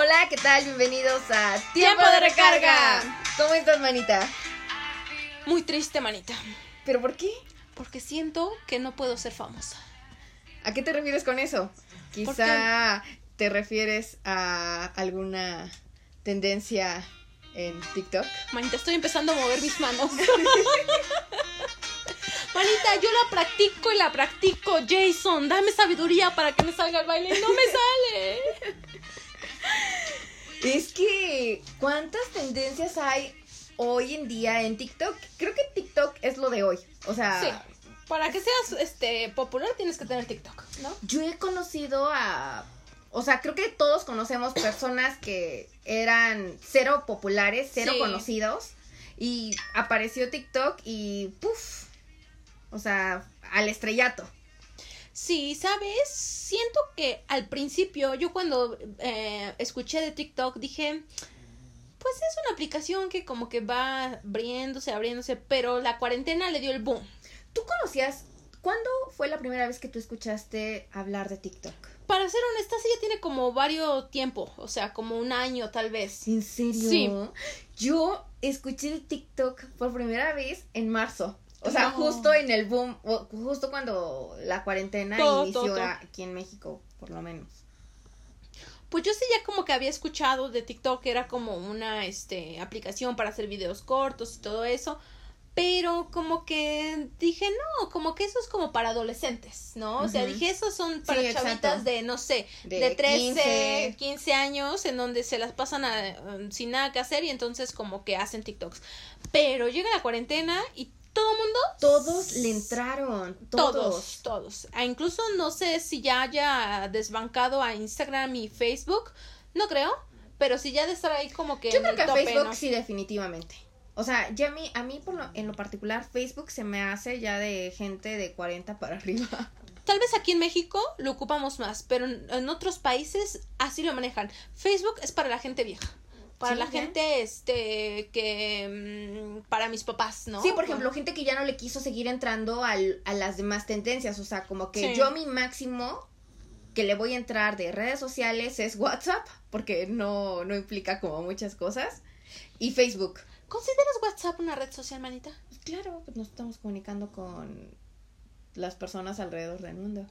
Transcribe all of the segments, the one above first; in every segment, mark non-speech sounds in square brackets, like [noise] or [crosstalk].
Hola, ¿qué tal? Bienvenidos a Tiempo de Recarga. ¿Cómo estás, manita? Muy triste, manita. ¿Pero por qué? Porque siento que no puedo ser famosa. ¿A qué te refieres con eso? Quizá te refieres a alguna tendencia en TikTok. Manita, estoy empezando a mover mis manos. [laughs] Manita, yo la practico y la practico. Jason, dame sabiduría para que me salga el baile. No me sale. Es que, ¿cuántas tendencias hay hoy en día en TikTok? Creo que TikTok es lo de hoy. O sea, Sí. Para que seas este popular tienes que tener TikTok, ¿no? yo he conocido a... O sea, creo que todos conocemos personas que eran cero populares, cero Sí. conocidos. Y apareció TikTok y ¡puf! O sea, al estrellato. Sí, ¿sabes? Siento que al principio, yo cuando eh, escuché de TikTok dije, pues es una aplicación que como que va abriéndose, abriéndose, pero la cuarentena le dio el boom. ¿Tú conocías... ¿Cuándo fue la primera vez que tú escuchaste hablar de TikTok? Para ser honesta, sí ya tiene como varios tiempo, o sea, como un año tal vez. ¿En serio? Sí. Yo escuché de TikTok por primera vez en marzo. O sea, No. justo en el boom, justo cuando la cuarentena Todo, inició todo, todo. aquí en México, por lo menos. Pues yo sí ya como que había escuchado de TikTok que era como una este aplicación para hacer videos cortos y todo eso, pero como que dije, no, como que eso es como para adolescentes, ¿no? O sea, dije, esos son para Sí, exacto. chavitas de, no sé, De de, 13, 15. 15. años, en donde se las pasan a- um, sin nada que hacer y entonces como que hacen TikToks. Pero llega la cuarentena y todo mundo... Todos le entraron, todos. Todos, todos. Ah, incluso no sé si ya haya desbancado a Instagram y Facebook. No creo. Pero si ya de estar ahí como que. Yo creo que a tope, Facebook ¿no? sí, definitivamente. O sea, ya a mí, a mí por lo, en lo particular, Facebook se me hace ya de gente de 40 para arriba. [laughs] Tal vez aquí en México lo ocupamos más, pero en, en otros países así lo manejan. Facebook es para la gente vieja. Para Sí, la gente, este, que. mm, para mis papás, ¿no? Sí, por ejemplo, gente que ya no le quiso seguir entrando al, a las demás tendencias. O sea, como que Sí. yo mi máximo que le voy a entrar de redes sociales es WhatsApp, porque no, no implica como muchas cosas. Y Facebook. ¿Consideras WhatsApp una red social, manita? Pues claro, pues nos estamos comunicando con las personas alrededor del mundo.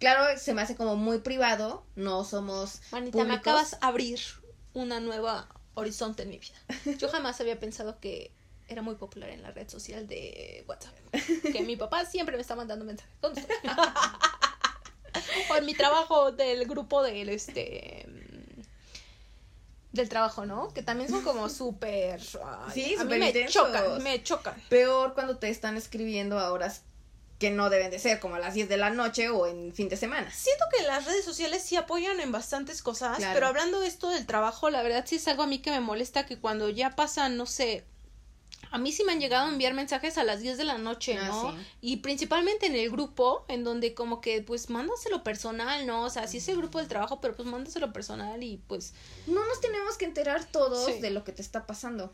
Claro, se me hace como muy privado, no somos Manita, me acabas de abrir una nueva horizonte en mi vida. [laughs] Yo jamás había pensado que era muy popular en la red social de WhatsApp. [laughs] Que mi papá siempre me está mandando mensajes. O en [laughs] mi trabajo del grupo del este del trabajo, ¿no? Que también son como súper Sí, a mí me intensos. chocan, me chocan. Peor cuando te están escribiendo a horas que no deben de ser, como a las 10 de la noche o en fin de semana. Siento que las redes sociales sí apoyan en bastantes cosas, Claro. pero hablando de esto del trabajo, la verdad sí es algo a mí que me molesta que cuando ya pasan, no sé, a mí sí me han llegado a enviar mensajes a las 10 de la noche, Ah, ¿no? sí. Y principalmente en el grupo, en donde como que pues mándaselo personal, ¿no? O sea, sí es el grupo del trabajo, pero pues mándaselo personal y pues... No nos tenemos que enterar todos Sí. de lo que te está pasando.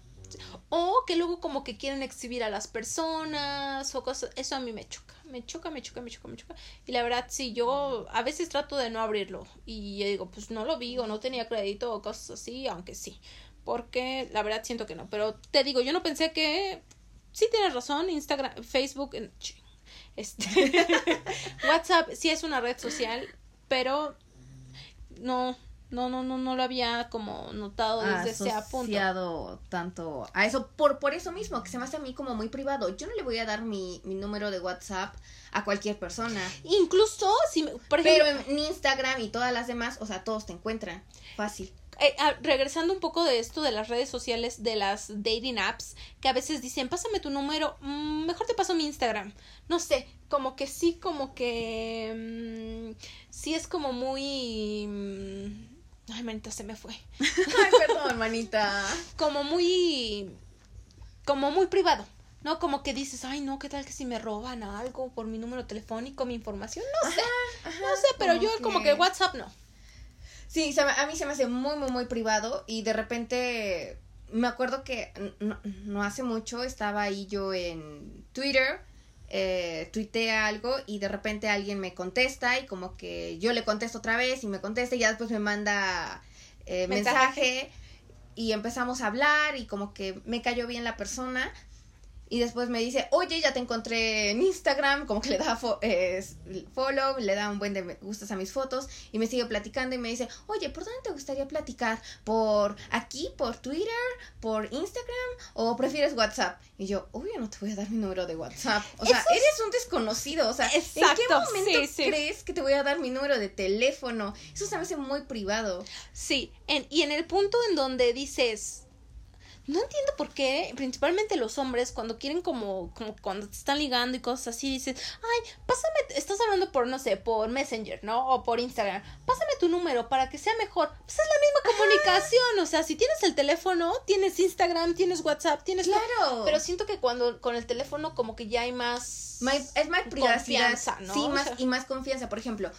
O que luego como que quieren exhibir a las personas o cosas, eso a mí me choca, me choca, me choca, me choca, me choca. Y la verdad, sí, yo a veces trato de no abrirlo y yo digo, pues no lo vi o no tenía crédito o cosas así, aunque sí, porque la verdad siento que no. Pero te digo, yo no pensé que, sí tienes razón, Instagram, Facebook, este, [laughs] WhatsApp sí es una red social, pero no, no, no, no, no lo había como notado desde ese punto. asociado tanto a eso por por eso mismo que se me hace a mí como muy privado yo no le voy a dar mi, mi número de WhatsApp a cualquier persona Incluso si, por ejemplo, pero en Instagram y todas las demás o sea todos te encuentran fácil eh, ah, regresando un poco de esto de las redes sociales, de las dating apps, que a veces dicen, pásame tu número, mm, mejor te paso mi Instagram. No sé, como que sí, como que mm, sí es como muy... mm, ay, manita, se me fue. [laughs] ay perdón manita Como muy... Como muy privado. ¿No? Como que dices, ay, no, ¿qué tal que si me roban algo por mi número telefónico, mi información? No sé, no sé, pero yo como que WhatsApp no. Sí, se me- a mí se me hace muy, muy, muy privado y de repente me acuerdo que no, no hace mucho estaba ahí yo en Twitter, eh, tuiteé algo y de repente alguien me contesta y como que yo le contesto otra vez y me contesta y ya después me manda eh, Mensaje. mensaje y empezamos a hablar y como que me cayó bien la persona y después me dice, oye, ya te encontré en Instagram, como que le da fo- eh, follow, le da un buen de me gustas a mis fotos y me sigue platicando y me dice, oye, ¿por dónde te gustaría platicar? ¿Por aquí, por Twitter, por Instagram o prefieres WhatsApp? Y yo, obvio, no te voy a dar mi número de WhatsApp. O sea, Eso es- eres un desconocido, o sea, ¿en Exacto, qué momento sí, sí. crees que te voy a dar mi número de teléfono? Eso se me hace muy privado. Sí, en, y en el punto en donde dices, no entiendo por qué, principalmente los hombres, cuando quieren como, como cuando te están ligando y cosas así, dices, ay, pásame, estás hablando por, no sé, por Messenger, ¿no? O por Instagram, pásame tu número para que sea mejor. Pues es la misma comunicación, o sea, si tienes el teléfono, tienes Instagram, tienes WhatsApp, tienes... Claro. Pero siento que cuando con el teléfono como que ya hay más... Más- es más privacidad. Confianza, ¿no? Sí, O más, sea- y más confianza. Por ejemplo,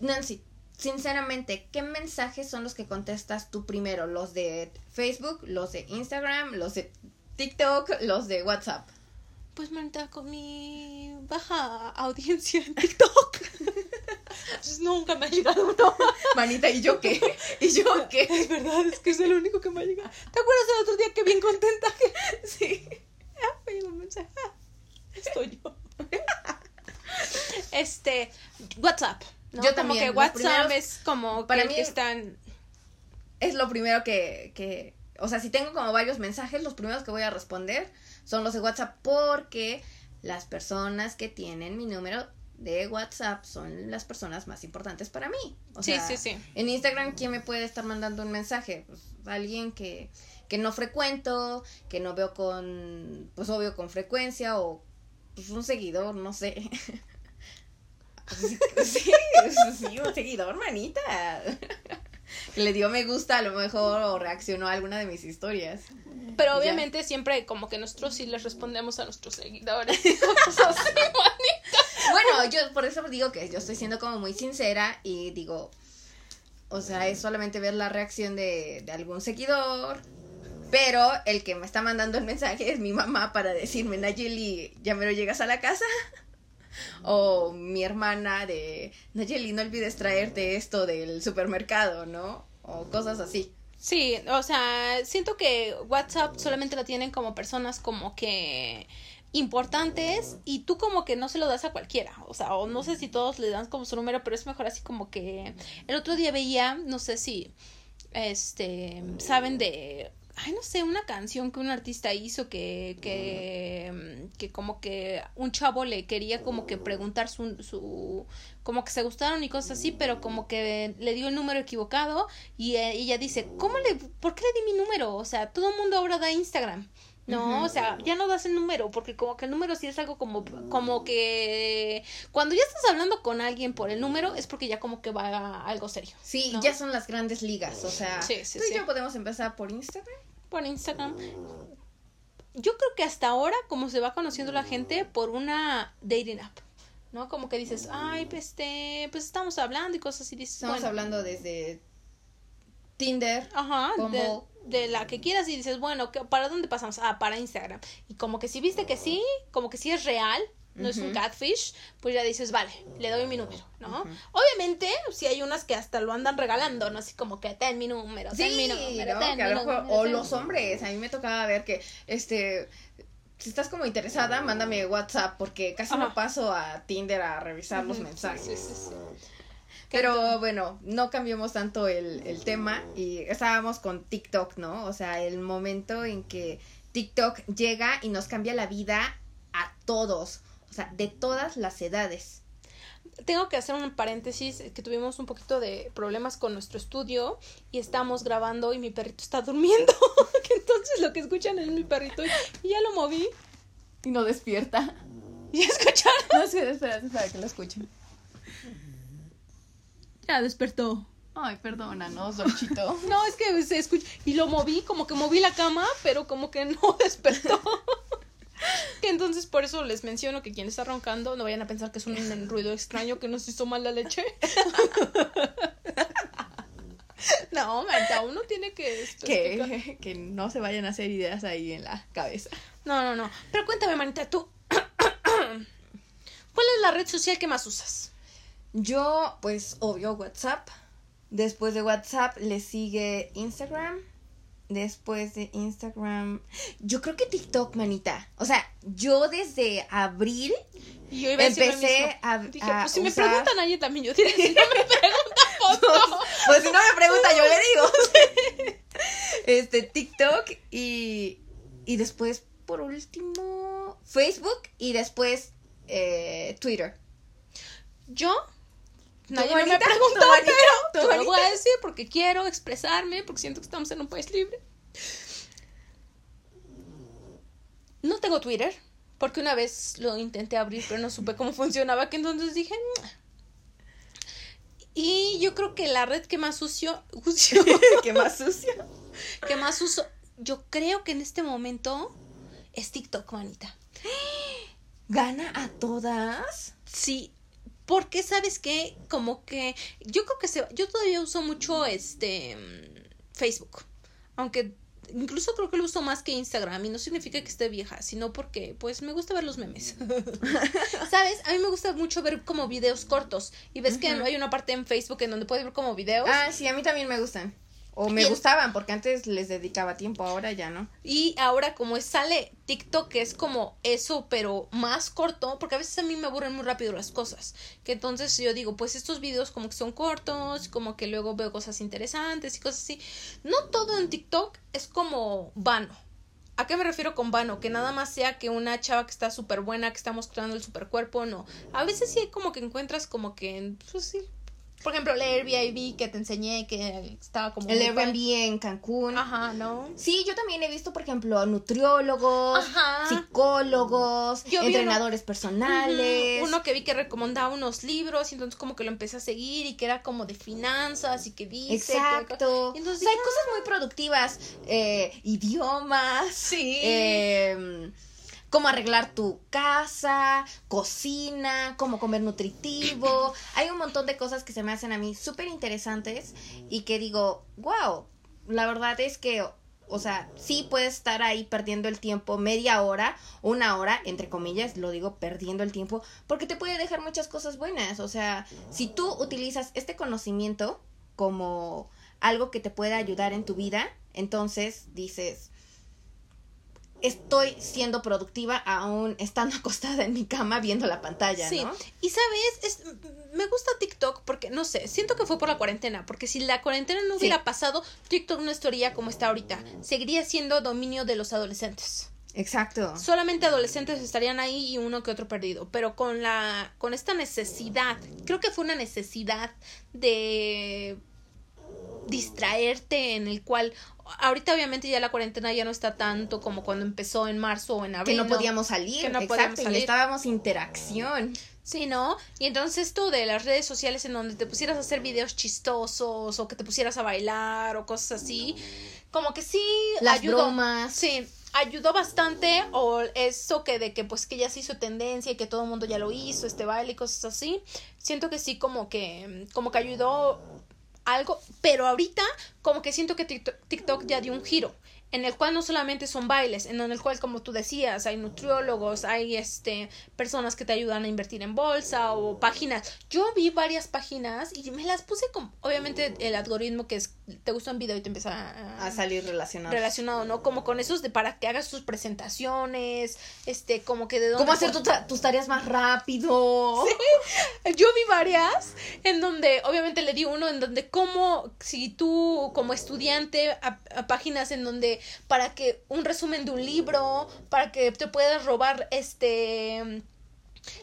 Nancy, sinceramente, ¿qué mensajes son los que contestas tú primero? ¿Los de Facebook, los de Instagram, los de TikTok, los de WhatsApp? Pues manita, con mi baja audiencia en TikTok. [laughs] Pues nunca me ha llegado uno. Manita, ¿y yo qué? ¿Y yo qué? Es verdad, es que es el único que me ha llegado. ¿Te acuerdas el otro día que bien contenta que [laughs] Sí. ah, me llegó un mensaje? Ah, estoy yo. [laughs] Este, WhatsApp. ¿No? Yo como también, que los WhatsApp primeros- es como para que, mí- que están. Es lo primero que, que... O sea, si tengo como varios mensajes, los primeros que voy a responder son los de WhatsApp porque las personas que tienen mi número de WhatsApp son las personas más importantes para mí. O Sí, sea, sí, sí. En Instagram, ¿quién me puede estar mandando un mensaje? Pues alguien que, que no frecuento, que no veo con, pues obvio, con frecuencia o pues un seguidor, no sé. [laughs] sí, sí, sí, un seguidor, manita. Que le dio me gusta a lo mejor o reaccionó a alguna de mis historias. Pero Ya. obviamente siempre como que nosotros sí les respondemos a nuestros seguidores. [laughs] Cosas así, manita. Bueno, yo por eso digo que yo estoy siendo como muy sincera y digo, o sea, es solamente ver la reacción de, de algún seguidor, pero el que me está mandando el mensaje es mi mamá para decirme, Nayeli, ya me lo llegas a la casa. O mi hermana de, Nayeli, no olvides traerte esto del supermercado, ¿no? O cosas así. Sí, o sea, siento que WhatsApp solamente lo tienen como personas como que importantes y tú como que no se lo das a cualquiera, o sea, o no sé si todos le dan como su número, pero es mejor así como que el otro día veía, no sé si este saben de ay no sé, una canción que un artista hizo que que que como que un chavo le quería como que preguntar su su como que se gustaron y cosas así, pero como que le dio el número equivocado y eh, ella dice, "¿Cómo le por qué le di mi número? O sea, todo el mundo ahora da Instagram." No, o sea, ya no das el número, porque como que el número sí es algo como, como que cuando ya estás hablando con alguien por el número es porque ya como que va a algo serio. Sí, ¿No? ya son las grandes ligas, o sea, Sí, sí, tú y sí. yo podemos empezar por Instagram. Por Instagram. Yo creo que hasta ahora, como se va conociendo la gente, por una dating app. ¿No? Como que dices, ay, pues, este, pues estamos hablando y cosas así. Dices, Estamos bueno, hablando desde Tinder. Ajá, de, Bumble. de la que quieras y dices, bueno, ¿qué- ¿para dónde pasamos? Ah, para Instagram. Y como que si viste que sí, como que sí es real, no es un catfish, pues ya dices, vale, le doy mi número, ¿no? Obviamente, si hay unas que hasta lo andan regalando, ¿no? Así como que ten mi número, ten Sí, mi número, o ten- los hombres, a mí me tocaba ver que, este, si estás como interesada, mándame WhatsApp, porque casi no paso a Tinder a revisar los mensajes. sí, sí, sí. Pero bueno, no cambiamos tanto el, el tema y estábamos con TikTok, ¿no? O sea, el momento en que TikTok llega y nos cambia la vida a todos, o sea, de todas las edades. Tengo que hacer un paréntesis, eh, que tuvimos un poquito de problemas con nuestro estudio y estamos grabando y mi perrito está durmiendo. que [laughs] entonces lo que escuchan es mi perrito y, ya lo moví. Y no despierta. [laughs] ¿Ya escucharon? [laughs] No, sí, espera, espera que lo escuchen. Ya despertó. Ay, perdónanos, Dolchito. No, es que se escucha. Y lo moví, como que moví la cama, pero como que no despertó. Que entonces por eso les menciono que quien está roncando no vayan a pensar que es un ruido extraño que nos hizo mal la leche. [laughs] no, Marta, uno tiene que. que, que no se vayan a hacer ideas ahí en la cabeza. No, no, no. Pero cuéntame, manita, tú. [coughs] ¿Cuál es la red social que más usas? Yo, pues, obvio, WhatsApp. Después de WhatsApp le sigue Instagram. Después de Instagram. Yo creo que TikTok, manita. O sea, yo desde abril yo iba a empecé a, Dije, a pues si me usar- preguntan a ella también, yo diré, si no me [laughs] preguntan, [laughs] pues no. Pues si no me pregunta, yo le [laughs] digo. este, TikTok y, y después, por último, Facebook y después eh, Twitter. Yo, nadie no me preguntó, pero ¿Tu te lo voy a decir porque quiero expresarme, porque siento que estamos en un país libre. No tengo Twitter, porque una vez lo intenté abrir, pero no supe cómo funcionaba, que entonces dije... Y yo creo que la red que más uso, uso- Qué más sucio. que más uso, yo creo que en este momento es TikTok, manita. [gasps] ¿Gana a todas? Sí, porque sabes que como que yo creo que se yo todavía uso mucho este mm, Facebook, aunque incluso creo que lo uso más que Instagram y no significa que esté vieja, sino porque pues me gusta ver los memes. [laughs] ¿Sabes? A mí me gusta mucho ver como videos cortos y ves que hay una parte en Facebook en donde puedes ver como videos Ah, sí, a mí también me gustan. O me el- gustaban, porque antes les dedicaba tiempo, ahora ya no. Y ahora como es- sale TikTok, que es como eso, pero más corto, porque a veces a mí me aburren muy rápido las cosas. Que entonces yo digo, pues estos videos como que son cortos, como que luego veo cosas interesantes y cosas así. No todo en TikTok es como vano. ¿A qué me refiero con vano? Que nada más sea que una chava que está súper buena, que está mostrando el super cuerpo, no. A veces sí hay como que encuentras como que, pues sí. Por ejemplo, el Airbnb que te enseñé, que estaba como... El padre. Airbnb en Cancún. Ajá, ¿no? Sí, yo también he visto, por ejemplo, nutriólogos, Ajá. psicólogos, Yo entrenadores personales. Uno que vi que recomendaba unos libros y entonces como que lo empecé a seguir y que era como de finanzas y que dice. Exacto. que- entonces o sea, hay cosas muy productivas. eh, idiomas. Sí. eh, cómo arreglar tu casa, cocina, cómo comer nutritivo. [clears throat] Hay un montón de cosas que se me hacen a mí súper interesantes y que digo, wow, la verdad es que, o sea, sí puedes estar ahí perdiendo el tiempo media hora, una hora, entre comillas, lo digo perdiendo el tiempo, porque te puede dejar muchas cosas buenas. O sea, si tú utilizas este conocimiento como algo que te pueda ayudar en tu vida, entonces dices, estoy siendo productiva aún estando [laughs] acostada en mi cama viendo la pantalla, Sí, ¿no? y sabes, es, me gusta TikTok porque, no sé, siento que fue por la cuarentena, porque si la cuarentena no Sí. hubiera pasado, TikTok no estaría como está ahorita, seguiría siendo dominio de los adolescentes. Exacto. Solamente adolescentes estarían ahí y uno que otro perdido, pero con la con esta necesidad, creo que fue una necesidad de distraerte en el cual ahorita obviamente ya la cuarentena ya no está tanto como cuando empezó en marzo o en Que abril. no podíamos salir, Que no exacto, podíamos salir. necesitábamos interacción. Sí, ¿no? Y entonces esto de las redes sociales en donde te pusieras a hacer videos chistosos o que te pusieras a bailar o cosas así, como que sí Las ayudó. bromas. Sí, ayudó bastante o eso que de que pues que ya se hizo tendencia y que todo el mundo ya lo hizo, este baile y cosas así. Siento que sí como que como que ayudó algo, pero ahorita como que siento que TikTok, ya dio un giro en el cual no solamente son bailes, en el cual como tú decías, hay nutriólogos, hay este personas que te ayudan a invertir en bolsa o páginas. Yo vi varias páginas y me las puse con obviamente el algoritmo que es te gusta un video y te empieza a, A salir relacionado. relacionado, ¿no? Como con esos de para que hagas tus presentaciones, este, como que de dónde ¿Cómo hacer tu ta- tus tareas más rápido? [laughs] Yo vi varias en donde, obviamente le di uno en donde como, si tú como estudiante, a, a páginas en donde para que un resumen de un libro, para que te puedas robar este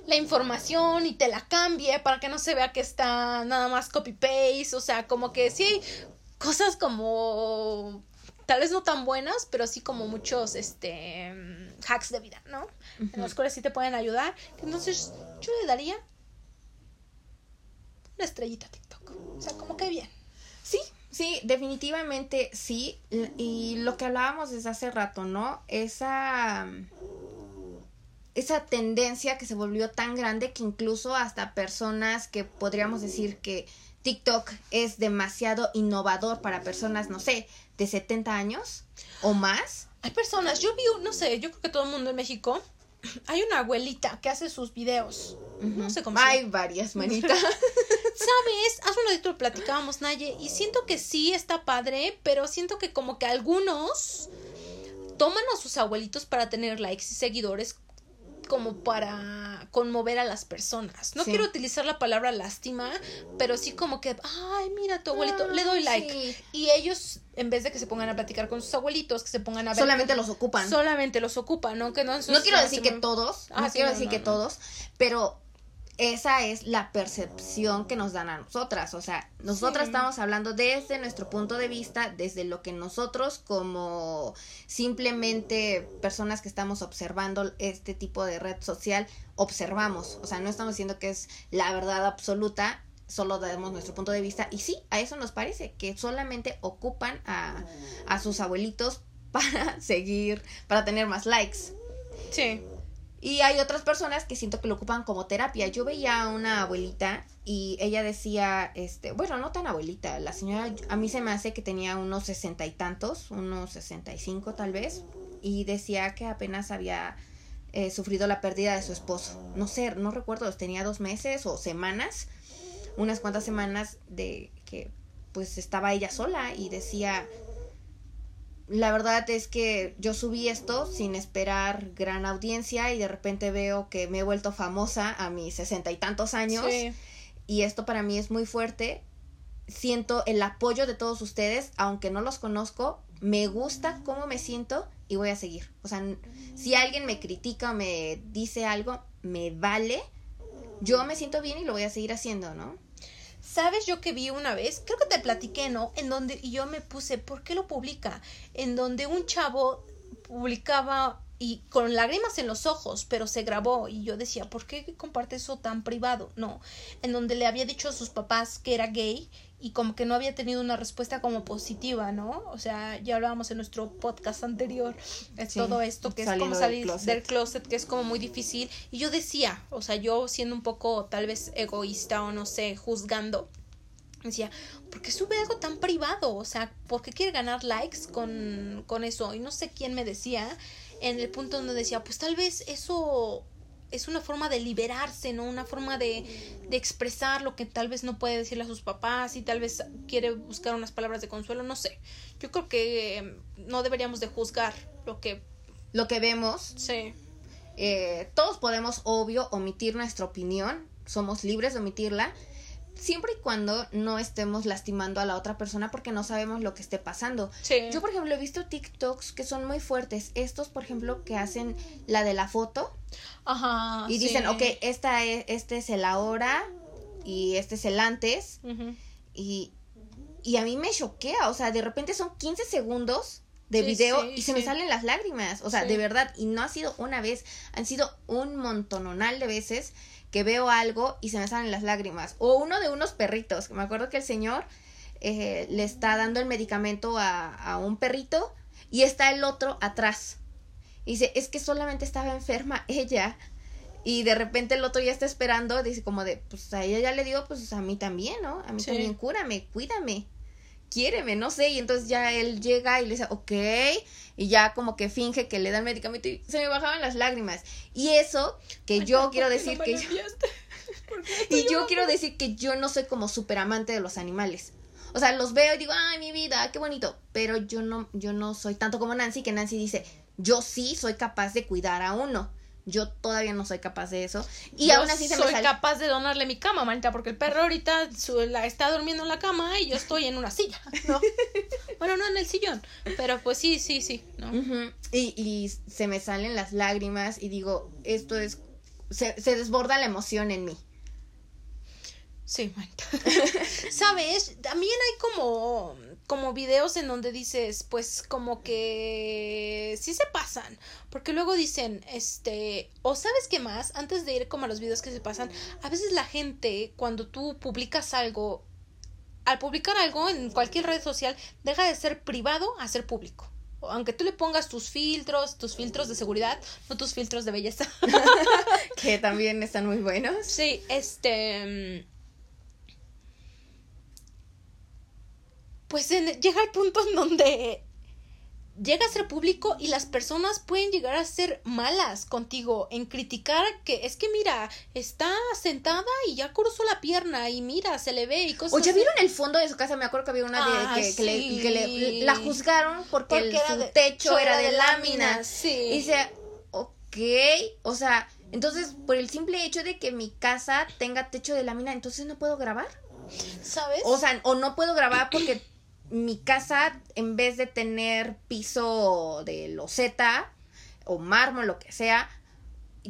la información y te la cambie para que no se vea que está nada más copy paste, o sea, como que sí hay cosas como tal vez no tan buenas, pero sí como muchos este hacks de vida, ¿no? En los cuales sí te pueden ayudar. Entonces, yo le daría una estrellita a TikTok. O sea, como que bien. Sí, definitivamente sí. Y lo que hablábamos desde hace rato, ¿no? Esa. Esa tendencia que se volvió tan grande que incluso hasta personas que podríamos decir que TikTok es demasiado innovador para personas, no sé, de 70 años o más. Hay personas, yo vi, no sé, yo creo que todo el mundo en México, [clears throat] hay una abuelita que hace sus videos. No sé cómo Hay varias, manita. [laughs] ¿Sabes? Haz lo platicábamos, Naye, y siento que sí está padre, pero siento que como que algunos toman a sus abuelitos para tener likes y seguidores como para conmover a las personas. No quiero utilizar la palabra lástima, pero sí como que, ay, mira tu abuelito, le doy like. Y ellos, en vez de que se pongan a platicar con sus abuelitos, que se pongan a ver. Solamente los ocupan. Solamente los ocupan, ¿no? Que no, no quiero decir que todos, no quiero decir que todos, pero esa es la percepción que nos dan a nosotras. O sea, nosotras estamos hablando desde nuestro punto de vista, desde lo que nosotros como simplemente personas que estamos observando este tipo de red social observamos. O sea, no estamos diciendo que es la verdad absoluta, solo damos nuestro punto de vista. Y sí, a eso nos parece, que solamente ocupan a, a sus abuelitos [laughs] para seguir, para tener más likes. Sí. Y hay otras personas que siento que lo ocupan como terapia. Yo veía a una abuelita y ella decía, este, bueno, no tan abuelita, la señora a mí se me hace que tenía unos sesenta y tantos, unos sesenta y cinco tal vez, y decía que apenas había eh, sufrido la pérdida de su esposo. No sé, no recuerdo, tenía dos meses o semanas, unas cuantas semanas de que pues estaba ella sola y decía, la verdad es que yo subí esto sin esperar gran audiencia y de repente veo que me he vuelto famosa a mis sesenta y tantos años y esto para mí es muy fuerte. Siento el apoyo de todos ustedes, aunque no los conozco, me gusta cómo me siento y voy a seguir. O sea, si alguien me critica o me dice algo, me vale. Yo me siento bien y lo voy a seguir haciendo, ¿no? ¿Sabes yo que vi una vez? Creo que te platiqué, ¿no? En donde y yo me puse, ¿por qué lo publica? En donde un chavo publicaba y con lágrimas en los ojos, pero se grabó y yo decía, ¿por qué comparte eso tan privado? No, en donde le había dicho a sus papás que era gay y como que no había tenido una respuesta como positiva, ¿no? O sea, ya hablábamos en nuestro podcast anterior de todo esto que es como salir del closet. del closet, que es como muy difícil. Y yo decía, o sea, yo siendo un poco tal vez egoísta o no sé, juzgando, decía, ¿por qué sube algo tan privado? O sea, ¿por qué quiere ganar likes con, con eso? Y no sé quién me decía, en el punto donde decía, pues tal vez eso es una forma de liberarse, ¿no? Una forma de, de, expresar lo que tal vez no puede decirle a sus papás y tal vez quiere buscar unas palabras de consuelo, no sé. Yo creo que em, no deberíamos de juzgar lo que... Lo que vemos. Sí. Eh, todos podemos, obvio, omitir nuestra opinión, somos libres de omitirla, siempre y cuando no estemos lastimando a la otra persona porque no sabemos lo que esté pasando. Yo, por ejemplo, he visto TikToks que son muy fuertes. Estos, por ejemplo, que hacen la de la foto. Ajá. Y dicen, ok, esta es, este es el ahora y este es el antes. y, y a mí me choquea, o sea, de repente son 15 segundos de video y se me salen las lágrimas, o sea, de verdad, y no ha sido una vez, han sido un montononal de veces que veo algo y se me salen las lágrimas. O uno de unos perritos, que me acuerdo que el señor eh, le está dando el medicamento a, a un perrito y está el otro atrás. Y dice, es que solamente estaba enferma [laughs] ella. Y de repente el otro ya está esperando, dice como de, pues a ella ya le dio, pues a mí también, ¿no? A mí también cúrame, cuídame quiéreme, no sé, y entonces ya él llega y le dice, ok, y ya como que finge que le da el medicamento y se me bajaban las lágrimas. Y eso, que yo quiero decir que yo... [laughs] y yo quiero decir que yo no soy como súper amante de los animales. O sea, los veo y digo, ay, mi vida, qué bonito. Pero yo no, yo no soy tanto como Nancy, que Nancy dice, yo sí soy capaz de cuidar a uno. Yo todavía no soy capaz de eso. Y aún así se me Soy capaz de donarle mi cama, manita, porque el perro ahorita la, está durmiendo en la cama y yo estoy en una silla, ¿no? [laughs] bueno, no en el sillón, pero pues sí, sí, sí, ¿no? y, y se me salen las lágrimas y digo, esto es... Se, se desborda la emoción en mí. Sí, manita. [laughs] ¿Sabes? También hay como como videos en donde dices, pues como que sí se pasan, porque luego dicen, este, o sabes qué más, antes de ir como a los videos que se pasan, a veces la gente cuando tú publicas algo, al publicar algo en cualquier red social, deja de ser privado a ser público. Aunque tú le pongas tus filtros, tus filtros de seguridad, no tus filtros de belleza. [laughs] que también están muy buenos. Sí, este pues llega el punto en donde llega a ser público y las personas pueden llegar a ser malas contigo en criticar que es que mira, está sentada y ya cruzó la pierna y mira, se le ve y cosas O ya vieron el fondo de su casa, me acuerdo que había una de Ah, que, que le, sí. que le- la juzgaron porque, Porque el- era su de- techo era de, láminas. láminas, sí. Y dice, ok, o sea, entonces por el simple hecho de que mi casa tenga techo de lámina, entonces no puedo grabar. ¿Sabes? O sea, o no puedo grabar porque mi casa, en vez de tener piso de loseta o mármol, lo que sea,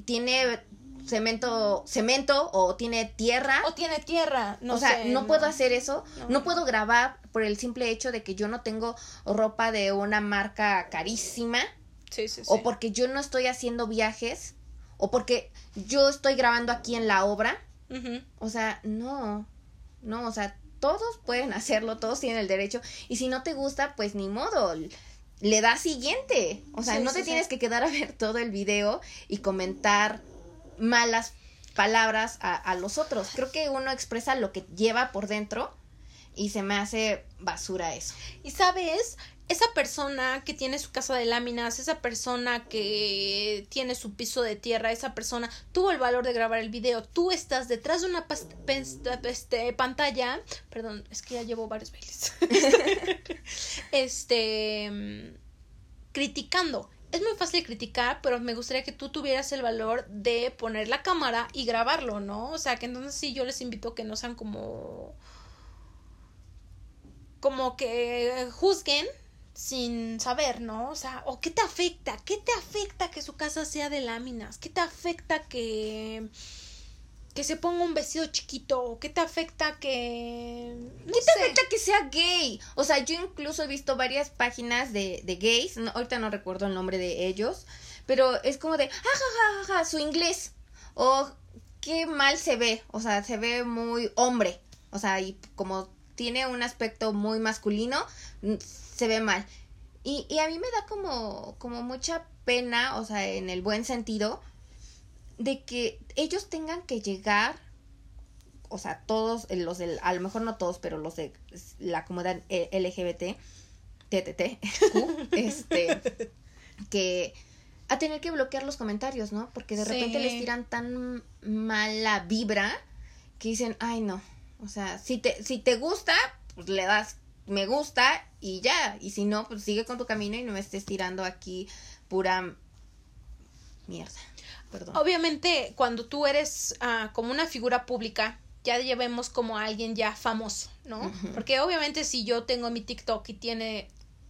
tiene cemento, cemento o tiene tierra. o tiene tierra, no o sea, sé, no, puedo hacer eso. No. No. puedo grabar por el simple hecho de que yo no tengo ropa de una marca carísima. Sí, sí, sí. O porque yo no estoy haciendo viajes. O porque yo estoy grabando aquí en la obra. O sea, no, no, o sea, todos pueden hacerlo, todos tienen el derecho. Y si no te gusta, pues ni modo, le das siguiente. O sea, Sí, no te sí. tienes que quedar a ver [laughs] todo el video y comentar malas palabras a, a los otros. Creo que uno expresa lo que lleva por dentro y se me hace basura eso. Y sabes, esa persona que tiene su casa de láminas, esa persona que tiene su piso de tierra, esa persona tuvo el valor de grabar el video. Tú estás detrás de una este, pantalla. Perdón, es que ya llevo varios bailes. [laughs] este. criticando. Es muy fácil criticar, pero me gustaría que tú tuvieras el valor de poner la cámara y grabarlo, ¿no? O sea, que entonces sí, yo les invito a que no sean como como que juzguen sin saber, ¿no? O sea, o qué te afecta, qué te afecta que su casa sea de láminas, qué te afecta que que se ponga un vestido chiquito, o qué te afecta que no ¿Qué te sé. afecta que sea gay? O sea, yo incluso he visto varias páginas de, de gays, no, ahorita no recuerdo el nombre de ellos, pero es como de, jajajaja, su inglés. O qué mal se ve, o sea, se ve muy hombre. O sea, y como tiene un aspecto muy masculino, se ve mal. Y, y a mí me da como, como mucha pena, o sea, en el buen sentido, de que ellos tengan que llegar o sea, todos eh, los del, a lo mejor no todos, pero los de la comunidad eh, LGBT, TTT, [laughs] este, que a tener que bloquear los comentarios, ¿no? Porque de Sí. repente les tiran tan mala vibra que dicen, ay no, o sea, si te, si te gusta, pues le das me gusta y ya, y si no, pues sigue con tu camino y no me estés tirando aquí pura mierda. Perdón. Obviamente, cuando tú eres ah, como una figura pública, ya llevemos como a alguien ya famoso, ¿no? Porque obviamente si yo tengo mi TikTok y tiene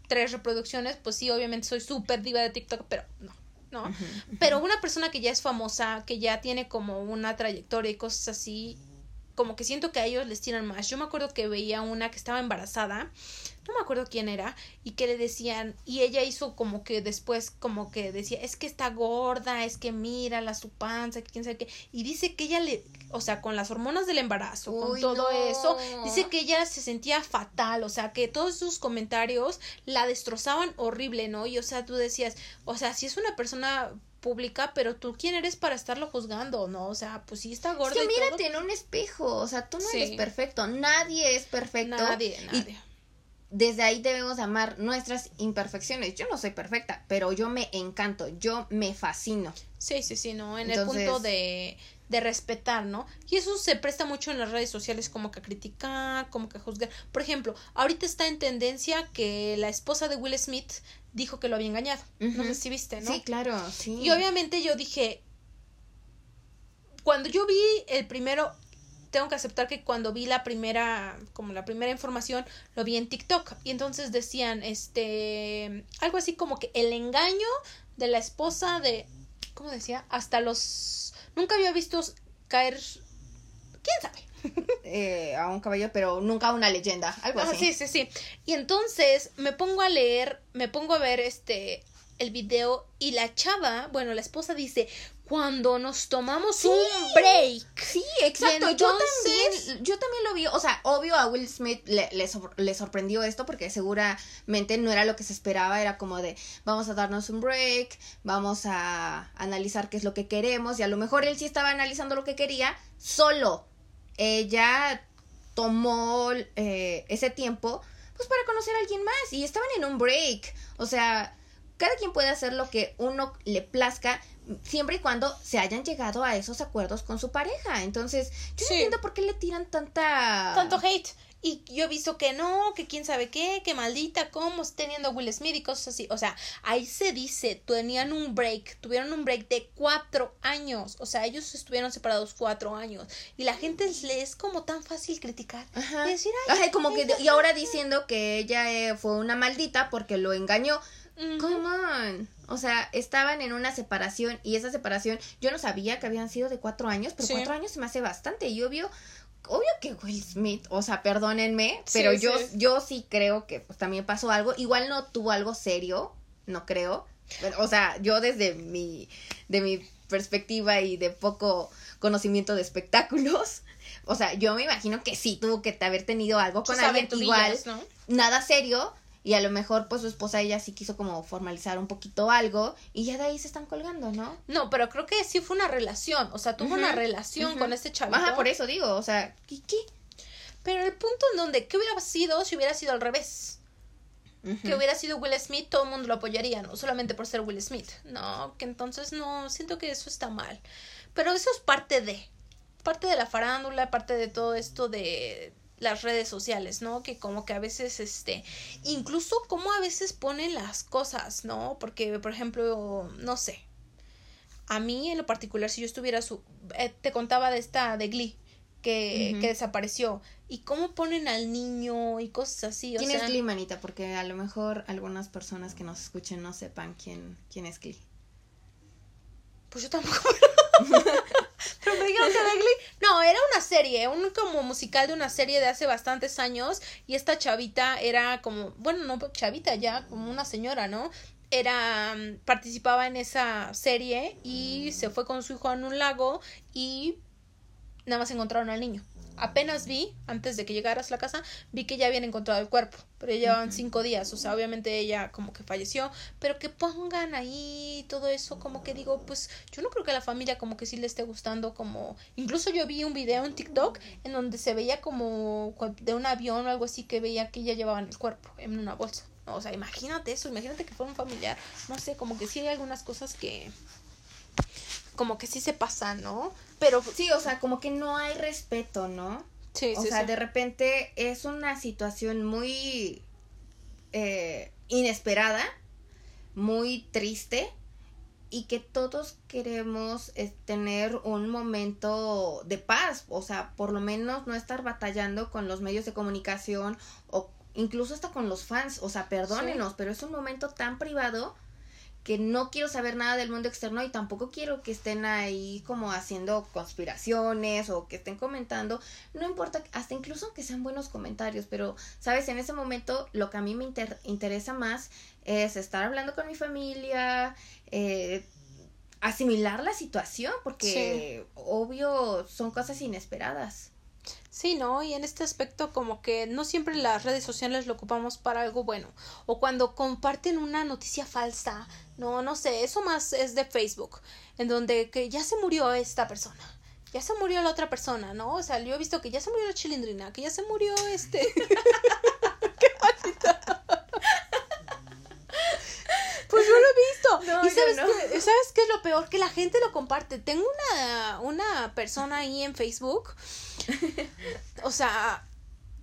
tres reproducciones, pues sí, obviamente soy súper diva de TikTok, pero no, ¿no? Pero una persona que ya es famosa, que ya tiene como una trayectoria y cosas así, como que siento que a ellos les tiran más. Yo me acuerdo que veía una que estaba embarazada, no me acuerdo quién era, y que le decían, y ella hizo como que después, como que decía, es que está gorda, es que mírala su panza, que quién sabe qué, y dice que ella le, o sea, con las hormonas del embarazo, con todo no. eso, dice que ella se sentía fatal, o sea, que todos sus comentarios la destrozaban horrible, ¿no? Y o sea, tú decías, o sea, si es una persona pública, pero tú quién eres para estarlo juzgando, ¿no? O sea, pues sí está Es gorda que y mírate todo. en un espejo, o sea, tú no Sí. eres perfecto, nadie es perfecto. Nadie, Y nadie. desde ahí debemos amar nuestras imperfecciones. Yo no soy perfecta, pero yo me encanto, yo me fascino. Sí, sí, sí, ¿no? En el punto de, de respetar, ¿no? Y eso se presta mucho en las redes sociales como que a criticar, como que a juzgar. Por ejemplo, ahorita está en tendencia que la esposa de Will Smith dijo que lo había engañado. No sé si viste, ¿no? Sí, claro, sí. Y obviamente yo dije, cuando yo vi el primero, tengo que aceptar que cuando vi la primera, como la primera información, lo vi en TikTok. Y entonces decían, este, algo así como que el engaño de la esposa de, ¿cómo decía? Hasta los, nunca había visto caer, ¿quién sabe? [laughs] Eh, a un caballo, pero nunca a una leyenda, algo Ah, así. sí, sí, sí. Y entonces me pongo a leer, me pongo a ver este el video y la chava, bueno, la esposa dice, cuando nos tomamos Sí. un break. Sí, exacto. Yo también, yo también lo vi. O sea, obvio a Will Smith le, le sorprendió esto porque seguramente no era lo que se esperaba. Era como de, vamos a darnos un break, vamos a analizar qué es lo que queremos. Y a lo mejor él sí estaba analizando lo que quería solo. Ella tomó eh, ese tiempo pues para conocer a alguien más y estaban en un break. O sea, cada quien puede hacer lo que uno le plazca siempre y cuando se hayan llegado a esos acuerdos con su pareja. Entonces, yo no entiendo por qué le tiran tanta... Tanto hate. Y yo he visto que no, que quién sabe qué, que maldita, cómo teniendo Will Smith y cosas así. O sea, ahí se dice, tenían un break, tuvieron un break de cuatro años. O sea, ellos estuvieron separados cuatro años. Y la gente le es como tan fácil criticar. Ajá. Y decir, Ajá, como que, y ahora diciendo que ella eh, fue una maldita porque lo engañó. Come on. O sea, estaban en una separación y esa separación, yo no sabía que habían sido de cuatro años, pero Sí. cuatro años se me hace bastante. Y obvio, obvio que Will Smith, o sea, perdónenme, pero Sí, yo, sí. yo sí creo que pues, también pasó algo. Igual no tuvo algo serio, no creo. Pero, o sea, yo desde mi, de mi perspectiva y de poco conocimiento de espectáculos, [laughs] o sea, yo me imagino que sí tuvo que haber tenido algo con Sus alguien igual nada serio y a lo mejor pues su esposa ella sí quiso como formalizar un poquito algo y ya de ahí se están colgando, ¿no? No, pero creo que sí fue una relación. O sea, tuvo una relación con este chavito. Ajá, por eso digo, o sea, ¿qué? qué? Pero el punto en donde, ¿qué hubiera sido si hubiera sido al revés? Que hubiera sido Will Smith, todo el mundo lo apoyaría, no solamente por ser Will Smith. No, que entonces no, siento que eso está mal. Pero eso es parte de, parte de la farándula, parte de todo esto de las redes sociales, ¿no? Que como que a veces, este, incluso como a veces ponen las cosas, ¿no? Porque, por ejemplo, no sé, a mí en lo particular, si yo estuviera su, eh, te contaba de esta, de Glee, que, que desapareció, y cómo ponen al niño y cosas así, o ¿Quién sea, es Glee, manita? Porque a lo mejor algunas personas que nos escuchen no sepan quién, quién es Glee. Pues yo tampoco. [laughs] Dijeron que Glee. No, era una serie, un como musical de una serie de hace bastantes años. Y esta chavita era como, bueno, no chavita ya, como una señora, ¿no? Era, mm, participaba en esa serie y se fue con su hijo en un lago y nada más encontraron al niño. Apenas vi, antes de que llegaras a la casa, vi que ya habían encontrado el cuerpo, pero ya llevaban cinco días, o sea, obviamente ella como que falleció, pero que pongan ahí todo eso, como que digo, pues yo no creo que a la familia como que sí le esté gustando, como, incluso yo vi un video en TikTok en donde se veía como de un avión o algo así que veía que ya llevaban el cuerpo en una bolsa. O sea, imagínate eso, imagínate que fuera un familiar, no sé, como que sí hay algunas cosas que como que sí se pasan, ¿no? Pero Sí, o sea, como que no hay respeto, ¿no? sí, o sí, sea, sí. de repente es una situación muy eh, inesperada, muy triste y que todos queremos eh, tener un momento de paz, o sea, por lo menos no estar batallando con los medios de comunicación o incluso hasta con los fans, o sea, perdónenos, pero es un momento tan privado que no quiero saber nada del mundo externo y tampoco quiero que estén ahí como haciendo conspiraciones o que estén comentando, no importa, hasta incluso que sean buenos comentarios, pero sabes, en ese momento lo que a mí me inter- interesa más es estar hablando con mi familia, eh, asimilar la situación, porque obvio son cosas inesperadas. Sí, ¿no? Y en este aspecto como que no siempre las redes sociales lo ocupamos para algo bueno. O cuando comparten una noticia falsa. No, no sé, eso más es de Facebook. En donde que ya se murió esta persona. Ya se murió la otra persona, ¿no? O sea, yo he visto que ya se murió la chilindrina, que ya se murió este. [laughs] ¡Qué maldita! Pues yo lo he visto. No, y sabes, no. qué, sabes qué es lo peor, que la gente lo comparte. Tengo una, una persona ahí en Facebook [laughs] o sea,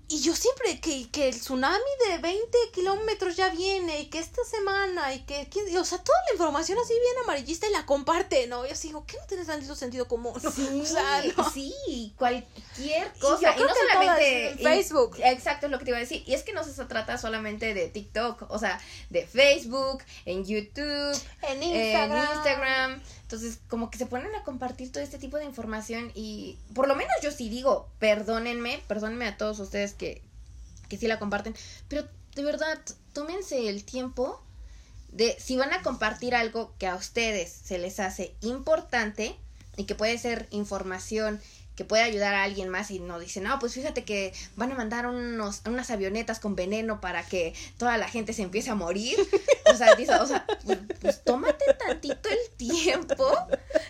y yo siempre que, que el tsunami de 20 kilómetros ya viene y que esta semana y que, o sea, toda la información así bien amarillista y la comparte, ¿no? Y así digo, ¿qué no tienes tanto sentido común? [laughs] Sí, o sea, no. sí, cualquier Y cosa. Y, no que solamente en Facebook. exacto, es lo que te iba a decir. Y es que no se trata solamente de TikTok, o sea, de Facebook, en YouTube, En. Instagram. Entonces, como que se ponen a compartir todo este tipo de información y por lo menos yo sí digo, perdónenme, perdónenme a todos ustedes que, que sí la comparten, pero de verdad, tómense el tiempo de si van a compartir algo que a ustedes se les hace importante y que puede ser información que puede ayudar a alguien más y no dice, no, pues fíjate que van a mandar unos, unas avionetas con veneno para que toda la gente se empiece a morir. O sea, dice, o sea, pues, pues tómate tantito el tiempo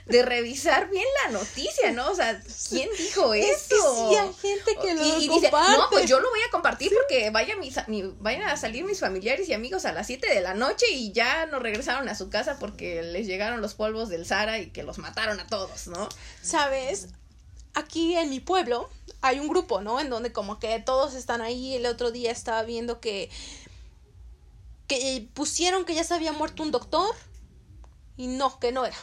de revisar bien la noticia, ¿no? O sea, ¿quién dijo eso? Es que sí hay gente que lo y, y dice, no, pues yo lo voy a compartir porque vaya mis, mi, vayan a salir mis familiares y amigos a las 7 de la noche y ya no regresaron a su casa porque les llegaron los polvos del Sara y que los mataron a todos, ¿no? ¿Sabes? Aquí en mi pueblo hay un grupo, ¿no? En donde como que todos están ahí. El otro día estaba viendo que que pusieron que ya se había muerto un doctor y no, que no era.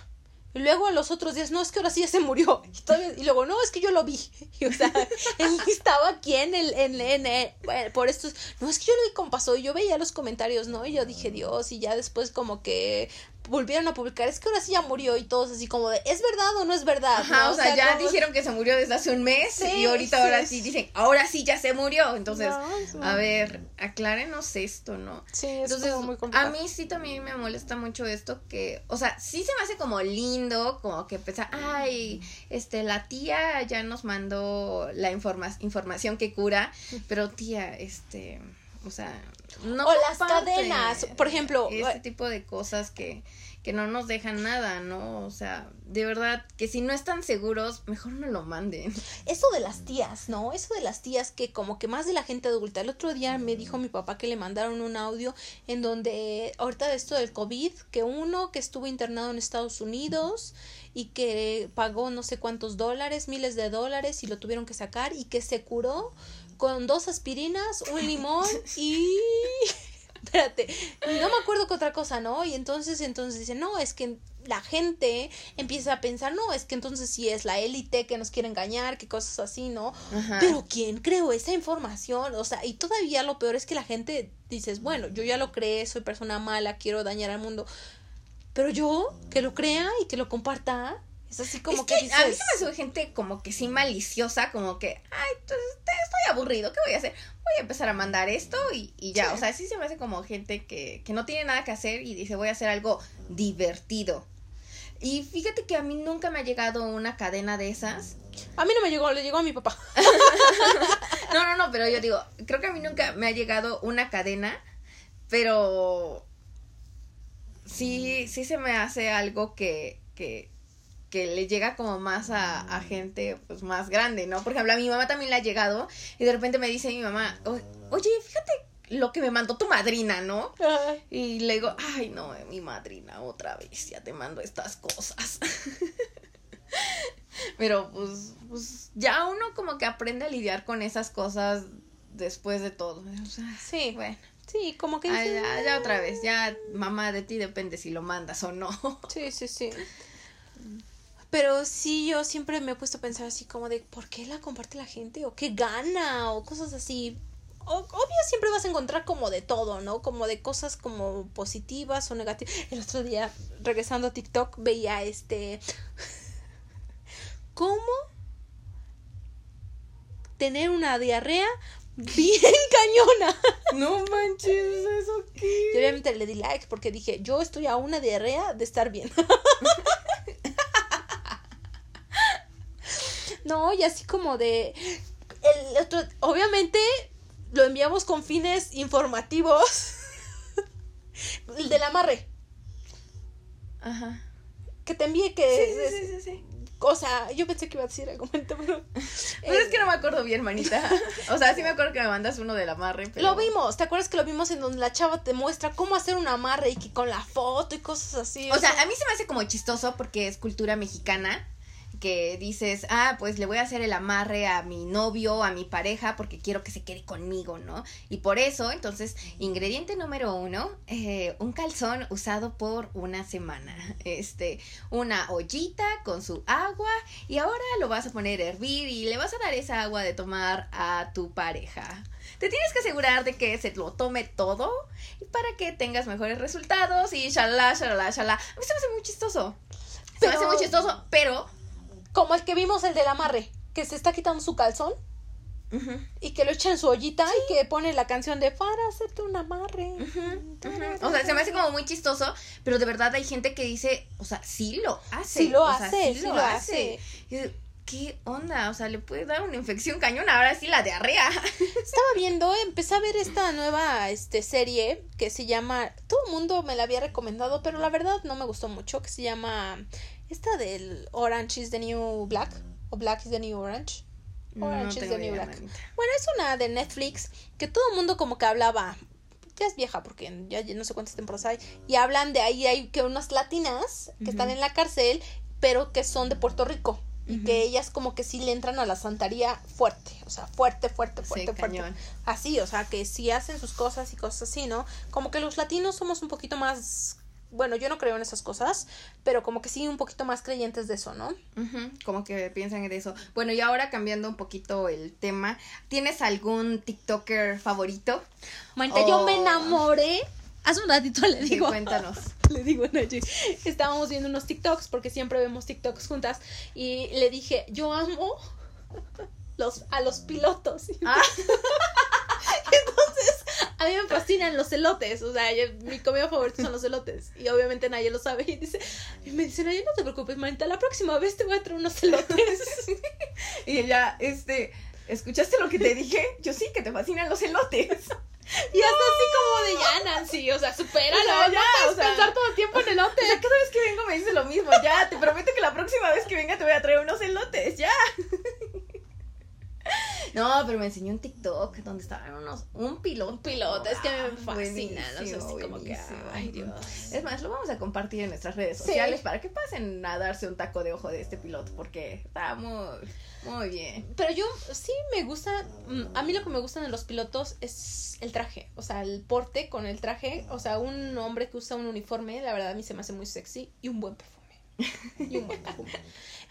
Y luego los otros días, no, es que ahora sí ya se murió. [laughs] Y, luego, no, es que yo lo vi. [laughs] Y, o sea, [laughs] él estaba aquí en el, en, en, en- bueno, por estos, no, es que yo lo vi como pasó. Y yo veía los comentarios, ¿no? Y yo dije, Dios, y ya después como que volvieron a publicar, es que ahora sí ya murió. Y todos así como de, ¿es verdad o no es verdad? Ajá, ¿no? o sea, ya como- dijeron que se murió desde hace un mes Sí, y ahorita sí, ahora sí. dicen, ahora sí ya se murió. Entonces, No, a ver, aclárenos esto, ¿no? Sí, es Entonces, muy a complicado. mí sí también me molesta mucho esto que, o sea, sí se me hace como lindo, como que pensar, ay, este, la tía ya nos mandó la informa información que cura, pero tía, este, o sea, no O las cadenas, por ejemplo, este tipo de cosas que, que no nos dejan nada, ¿no? O sea, de verdad, que si no están seguros, mejor no lo manden. Eso de las tías, ¿no? Eso de las tías que como que más de la gente adulta. El otro día me dijo mi papá que le mandaron un audio en donde, ahorita de esto del COVID, que uno que estuvo internado en Estados Unidos y que pagó no sé cuántos dólares, miles de dólares y lo tuvieron que sacar y que se curó con dos aspirinas, un [laughs] limón y... [laughs] Espérate, no me acuerdo qué otra cosa, ¿no? Y entonces, entonces dice, no, es que la gente empieza a pensar, no, es que entonces sí es la élite que nos quiere engañar, que cosas así, ¿no? Ajá. Pero ¿quién creó esa información? O sea, y todavía lo peor es que la gente dices, bueno, yo ya lo creé, soy persona mala, quiero dañar al mundo. Pero yo, que lo crea y que lo comparta, es así como es que, que, dices, a mí se me sube gente como que sí maliciosa, como que, ay, estoy aburrido, ¿qué voy a hacer? Voy a empezar a mandar esto y, y ya, Sí. o sea, sí se me hace como gente que, que no tiene nada que hacer y dice, voy a hacer algo divertido. Y fíjate que a mí nunca me ha llegado una cadena de esas. a mí no me llegó, le llegó a mi papá. [laughs] No, no, no, pero yo digo, creo que a mí nunca me ha llegado una cadena, pero sí, sí se me hace algo que, que, que le llega como más a, a gente pues más grande, ¿no? Por ejemplo, a mi mamá también le ha llegado y de repente me dice mi mamá, "O- oye, fíjate lo que me mandó tu madrina, ¿no? Y le digo, ay, no, mi madrina, otra vez, ya te mando estas cosas. [laughs] Pero pues, pues ya uno como que aprende a lidiar con esas cosas después de todo. O sea, Sí, bueno, sí, como que ah, dices, ya, ya otra vez, ya mamá de ti depende si lo mandas o no. Sí, sí, sí. Pero sí, yo siempre me he puesto a pensar así como de, ¿por qué la comparte la gente? ¿O qué gana? O cosas así. O- obvio siempre vas a encontrar como de todo, ¿no? Como de cosas como positivas o negativas. El otro día, regresando a TikTok, veía este... [laughs] ¿Cómo tener una diarrea bien [laughs] cañona? No manches, ¿eso qué? Y obviamente le di like porque dije, yo estoy a una diarrea de estar bien. [laughs] no, y así como de... El otro, obviamente lo enviamos con fines informativos. [laughs] el del amarre. Ajá. Que te envíe que... Sí, sí, sí, sí, sí. O sea, yo pensé que iba a decir algo, [laughs] pero... Pero es que no me acuerdo bien, manita. [laughs] O sea, sí me acuerdo que me mandas uno del amarre, pero... Lo vimos, ¿te acuerdas que lo vimos en donde la chava te muestra cómo hacer un amarre y que con la foto y cosas así? O sea, a mí se me hace como chistoso porque es cultura mexicana que dices, ah, pues le voy a hacer el amarre a mi novio, a mi pareja, porque quiero que se quede conmigo, ¿no? Y por eso, entonces, ingrediente número uno, eh, un calzón usado por una semana. [laughs] Este, una ollita con su agua y ahora lo vas a poner a hervir y le vas a dar esa agua de tomar a tu pareja. Te tienes que asegurar de que se lo tome todo para que tengas mejores resultados y shalala, shalala, shalala. A mí se me hace muy chistoso. Se me hace muy chistoso, pero... Como el que vimos el del amarre, que se está quitando su calzón y que lo echa en su ollita y que pone la canción de para hacerte un amarre. O sea, se me hace como muy chistoso, pero de verdad hay gente que dice, o sea, sí lo hace. Sí lo o sea, hace, sí lo hace. Y- ¿qué onda? O sea, le puede dar una infección cañón, ahora sí la diarrea. [laughs] Estaba viendo, empecé a ver esta nueva este, serie que se llama, todo el mundo me la había recomendado, pero la verdad no me gustó mucho, que se llama, esta del Orange is the New Black, o Black is the New Orange. Orange is the New Black. Bueno, es una de Netflix que todo el mundo como que hablaba, ya es vieja porque ya, no sé cuántas temporadas hay, y hablan de ahí, hay que unas latinas que están en la cárcel, pero que son de Puerto Rico. Y que ellas como que sí le entran a la santaría fuerte, o sea, fuerte, fuerte, fuerte, fuerte. Así, o sea, que sí hacen sus cosas y cosas así, ¿no? Como que los latinos somos un poquito más bueno, yo no creo en esas cosas, pero como que sí un poquito más creyentes de eso, ¿no? como que piensan en eso. Bueno, y ahora cambiando un poquito el tema, ¿tienes algún TikToker favorito? Yo me enamoré. Hace un ratito le digo. Sí, cuéntanos. [laughs] le digo a Naye, estábamos viendo unos TikToks porque siempre vemos TikToks juntas y le dije, yo amo los, a los pilotos. [laughs] Ah. Entonces, a mí me fascinan los elotes. O sea, mi comida favorita son los elotes. Y obviamente nadie lo sabe. Y dice, y me dice, Naye, no te preocupes, manita, la próxima vez te voy a traer unos elotes. [laughs] y ella, este, ¿escuchaste lo que te dije? Yo sí, que te fascinan los elotes. Y hasta así como de ya, Nancy, o sea, supéralo, o ya, no o sea, pensar todo el tiempo en elotes. O cada vez que vengo me dice lo mismo, ya, te prometo que la próxima vez que venga te voy a traer unos elotes, ya. [laughs] No, pero me enseñó un TikTok donde estaban unos, un piloto. Un piloto, es que me fascina, no sé, así como que, ay Dios. Es más, lo vamos a compartir en nuestras redes sociales para que pasen a darse un taco de ojo de este piloto, porque está muy, muy bien. Pero yo sí me gusta, mm, a mí lo que me gustan de los pilotos es el traje, o sea, el porte con el traje, o sea, un hombre que usa un uniforme, la verdad a mí se me hace muy sexy y un buen perfume. y un buen perfume. [laughs]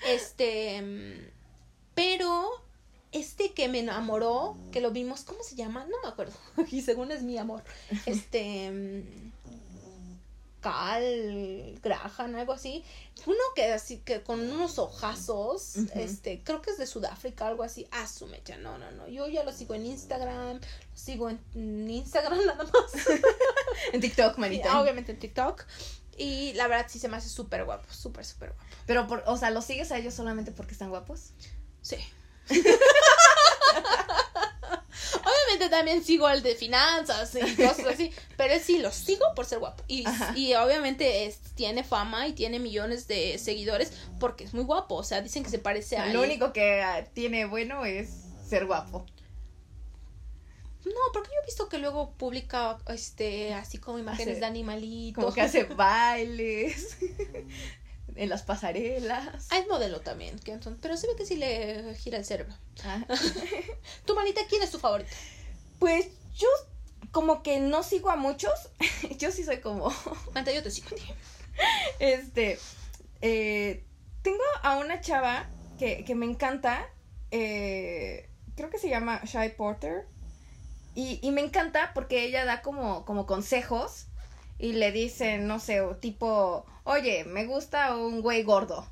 Este, mm, pero este que me enamoró, que lo vimos, ¿cómo se llama? No me acuerdo. [laughs] Y según es mi amor. Este. Mm, Cal Graham, algo así. Uno que así que con unos ojazos, este, creo que es de Sudáfrica, algo así. Ah, su mecha, no, no, no. Yo ya lo sigo en Instagram, lo sigo en Instagram [laughs] nada más. [laughs] en TikTok, manita. obviamente en TikTok. Y la verdad sí se me hace súper guapo, súper, súper guapo. Pero, por, o sea, ¿los sigues a ellos solamente porque están guapos? Sí. Obviamente también sigo el de finanzas y cosas así, pero sí, lo sigo por ser guapo. Y, y obviamente es, tiene fama y tiene millones de seguidores porque es muy guapo. O sea, dicen que se parece a... Lo único que tiene bueno es ser guapo. No, porque yo he visto que luego publica este así como imágenes de animalitos. Como que hace bailes. [laughs] en las pasarelas. Hay modelo también, pero se ve que sí le gira el cerebro. Ah. [laughs] ¿Tu manita quién es tu favorito? Pues yo como que no sigo a muchos. [laughs] yo sí soy como... [laughs] Manta, yo te sigo a ti. Este, eh, tengo a una chava que, que me encanta. Eh, creo que se llama Shy Porter. Y, y me encanta porque ella da como, como consejos y le dice, no sé, tipo, oye, me gusta un güey gordo.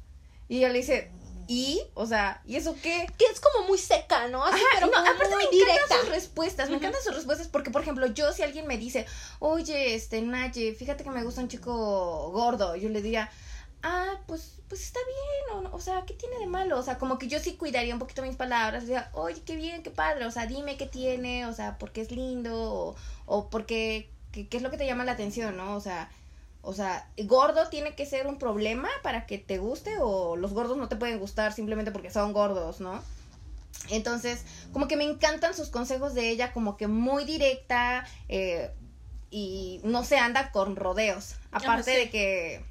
Y ella le dice, ¿y? O sea, ¿y eso qué? Que es como muy seca, ¿no? Así, pero no, aparte me encantan sus respuestas, me encantan sus respuestas porque, por ejemplo, yo si alguien me dice, oye, este, Naye, fíjate que me gusta un chico gordo, yo le diría, ah, pues, pues está bien, o, o sea, ¿qué tiene de malo? O sea, como que yo sí cuidaría un poquito mis palabras, diría, oye, qué bien, qué padre, o sea, dime qué tiene, o sea, porque es lindo, o, o porque, qué, qué es lo que te llama la atención, ¿no? O sea, o sea, gordo tiene que ser un problema para que te guste o los gordos no te pueden gustar simplemente porque son gordos, ¿no? Entonces, como que me encantan sus consejos de ella, como que muy directa eh, y no se anda con rodeos. Aparte de que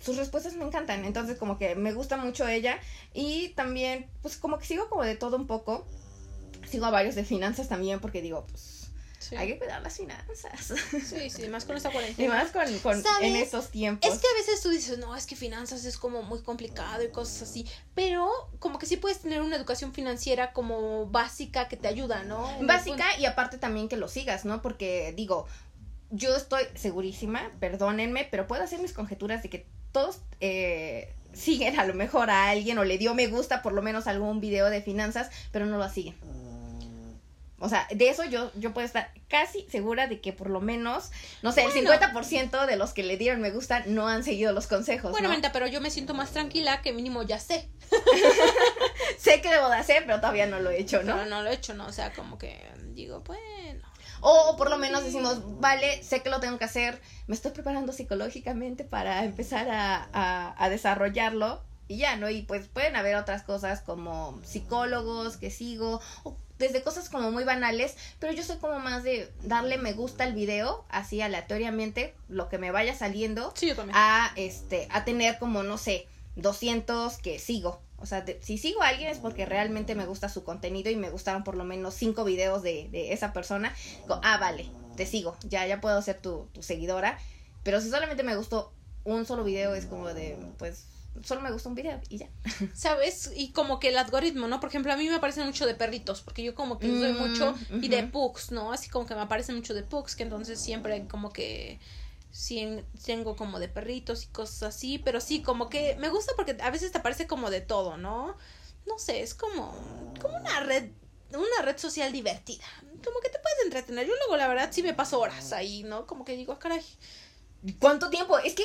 sus respuestas me encantan, entonces como que me gusta mucho ella y también, pues como que sigo como de todo un poco. Sigo a varios de finanzas también porque digo, pues hay que cuidar las finanzas. Sí, sí, [laughs] más con esta cuarentena. Y más con, con en estos tiempos. Es que a veces tú dices, no, es que finanzas es como muy complicado y cosas así, pero como que sí puedes tener una educación financiera como básica que te ayuda, ¿no? Básica y aparte también que lo sigas, ¿no? Porque digo, yo estoy segurísima, perdónenme, pero puedo hacer mis conjeturas de que todos eh, siguen a lo mejor a alguien o le dio me gusta por lo menos algún video de finanzas, pero no lo siguen O sea, de eso yo, yo puedo estar casi segura de que por lo menos, no sé, el Bueno. 50% de los que le dieron me gusta no han seguido los consejos. Bueno, ¿no? Menta, pero yo me siento más tranquila que mínimo ya sé. [laughs] Sé que debo de hacer, pero todavía no lo he hecho, ¿no? No, no lo he hecho, ¿no? O sea, como que digo, bueno. O por lo menos decimos, vale, sé que lo tengo que hacer, me estoy preparando psicológicamente para empezar a, a, a desarrollarlo y ya, ¿no? Y pues pueden haber otras cosas como psicólogos que sigo, o desde cosas como muy banales, pero yo soy como más de darle me gusta al video, así aleatoriamente, lo que me vaya saliendo, Sí, yo también. a, este, a tener como, no sé, 200 que sigo. O sea, de- si sigo a alguien es porque realmente me gusta su contenido y me gustaron por lo menos cinco videos de, de esa persona. Digo, ah, vale, te sigo, ya, ya puedo ser tu, tu seguidora. Pero si solamente me gustó un solo video, es como de, pues, solo me gustó un video y ya. [laughs] ¿Sabes? Y como que el algoritmo, ¿no? Por ejemplo, a mí me aparecen mucho de perritos, porque yo como que Mm, mucho y de pugs, ¿no? Así como que me aparecen mucho de pugs, que entonces siempre como que sí tengo como de perritos y cosas así, pero sí, como que me gusta porque a veces te aparece como de todo, ¿no? No sé, es como, como una red, una red social divertida. Como que te puedes entretener. Yo luego, la verdad, sí me paso horas ahí, ¿no? Como que digo, "Ah, caray. ¿Cuánto tiempo? Es que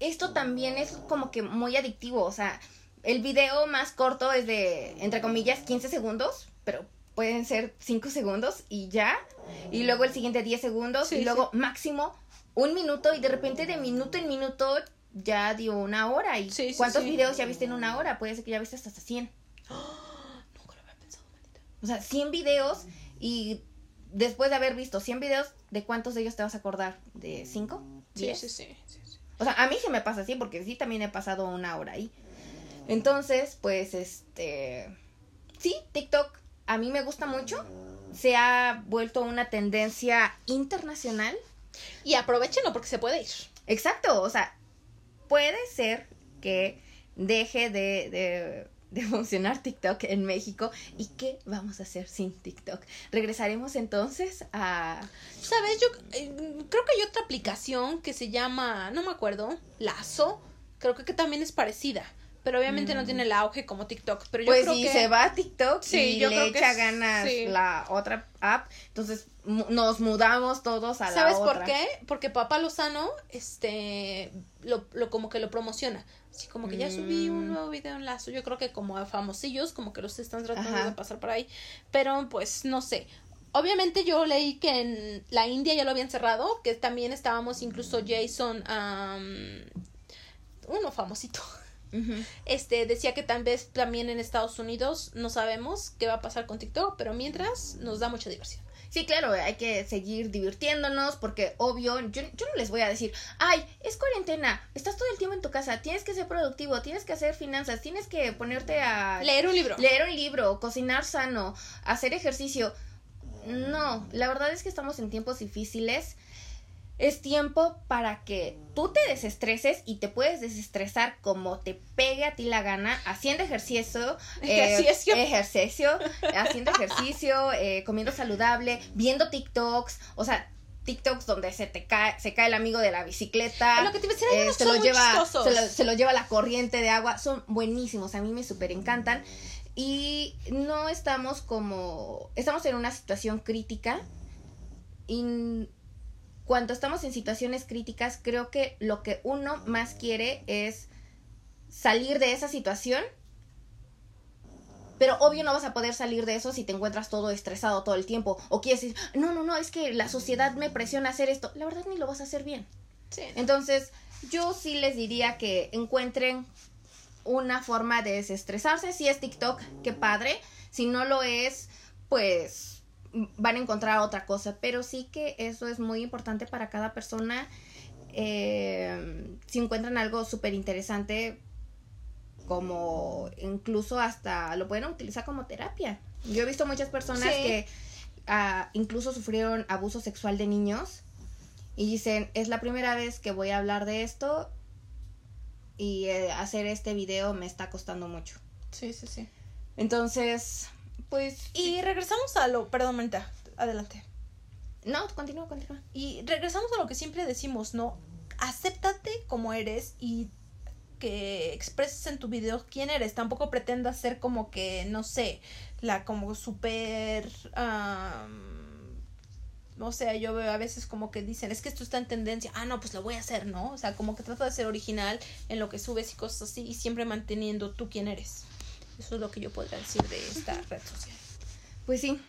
esto también es como que muy adictivo. O sea, el video más corto es de, entre comillas, 15 segundos, pero pueden ser 5 segundos y ya. Y luego el siguiente 10 segundos Sí, y luego máximo un minuto y de repente de minuto en minuto ya dio una hora. ¿Y Sí, cuántos videos ya viste en una hora? Puede ser que ya viste hasta 100. [gasps] Nunca lo había pensado, maldita. O sea, 100 videos y después de haber visto 100 videos, ¿de cuántos de ellos te vas a acordar? ¿De 5? Sí, sí, sí, sí, sí. O sea, a mí se me pasa así porque sí también he pasado una hora ahí. Entonces, pues, este... Sí, TikTok a mí me gusta mucho. Se ha vuelto una tendencia internacional. Y aprovechenlo porque se puede ir. Exacto, o sea, puede ser que deje de, de, de funcionar TikTok en México. ¿Y qué vamos a hacer sin TikTok? Regresaremos entonces a... ¿Sabes? Yo eh, creo que hay otra aplicación que se llama, no me acuerdo, Lazo. Creo que, que también es parecida. Pero obviamente no tiene el auge como TikTok. Pero yo Mm. Pues creo si que. se va a TikTok Sí, y yo le creo que echa es- ganas sí. la otra app, entonces nos mudamos todos a la ¿Sabes otra. por qué? Porque Papá Lozano, este, lo, lo como que lo promociona. Así como que ya subí un Mm. nuevo video en Lazo. Yo creo que como a famosillos, como que los están tratando Ajá. de pasar por ahí. Pero pues no sé. Obviamente yo leí que en la India ya lo habían cerrado, que también estábamos incluso Jason, am, uno famosito. Este decía que tal vez también en Estados Unidos no sabemos qué va a pasar con TikTok, pero mientras nos da mucha diversión. Sí, claro, hay que seguir divirtiéndonos porque obvio, yo, yo no les voy a decir, ay, es cuarentena, estás todo el tiempo en tu casa, tienes que ser productivo, tienes que hacer finanzas, tienes que ponerte a Leer un libro. leer un libro, cocinar sano, hacer ejercicio. No, la verdad es que estamos en tiempos difíciles. Es tiempo para que tú te desestreses y te puedes desestresar como te pegue a ti la gana, haciendo ejercicio, [laughs] eh, Ejercicio. ejercicio, [laughs] haciendo ejercicio, eh, comiendo saludable, viendo TikToks, o sea, TikToks donde se te cae, se cae el amigo de la bicicleta, lo que te iba a decir, hay eh, se lo lleva, se lo, se lo lleva la corriente de agua, son buenísimos, a mí me súper encantan. Y no estamos como, estamos en una situación crítica y cuando estamos en situaciones críticas creo que lo que uno más quiere es salir de esa situación. Pero obvio no vas a poder salir de eso si te encuentras todo estresado todo el tiempo. O quieres decir, no, no, no, es que la sociedad me presiona a hacer esto. La verdad ni lo vas a hacer bien. Sí. Entonces, yo sí les diría que encuentren una forma de desestresarse. Si es TikTok, qué padre. Si no lo es, pues van a encontrar otra cosa. Pero sí que eso es muy importante para cada persona. Eh, si encuentran algo súper interesante, como incluso hasta lo pueden utilizar como terapia. Yo he visto muchas personas Sí. que ah, incluso sufrieron abuso sexual de niños y dicen, es la primera vez que voy a hablar de esto y eh, hacer este video me está costando mucho. Sí, sí, sí. Entonces, pues... Y regresamos a lo, perdón, Manita, adelante. No, continúa, continúa. Y regresamos a lo que siempre decimos, ¿no? Acéptate como eres y que expreses en tu video quién eres. Tampoco pretendas ser como que, no sé, la como súper... o sea, yo veo a veces como que dicen, es que esto está en tendencia, ah, no, pues lo voy a hacer, ¿no? O sea, como que trata de ser original en lo que subes y cosas así, y siempre manteniendo tú quién eres. Eso es lo que yo podría decir de esta red social. Pues sí,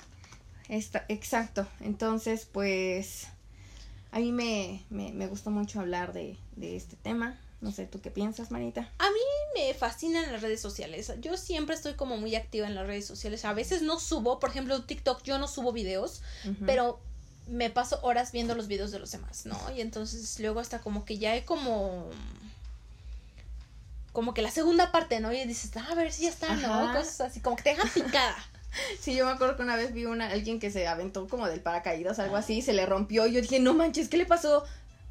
está, exacto. Entonces, pues, a mí me, me, me gustó mucho hablar de, de este tema. No sé, ¿tú qué piensas, Manita? A mí me fascinan las redes sociales. Yo siempre estoy como muy activa en las redes sociales. A veces no subo, por ejemplo, TikTok, yo no subo videos, pero me paso horas viendo los videos de los demás, ¿no? Y entonces luego hasta como que ya hay como como que la segunda parte, ¿no? Y dices, ah, a ver si ya está, ¿no? Cosas así, como que te dejan picada. [laughs] Sí, yo me acuerdo que una vez vi una alguien que se aventó como del paracaídas, algo así, se le rompió y yo dije, no manches, ¿qué le pasó?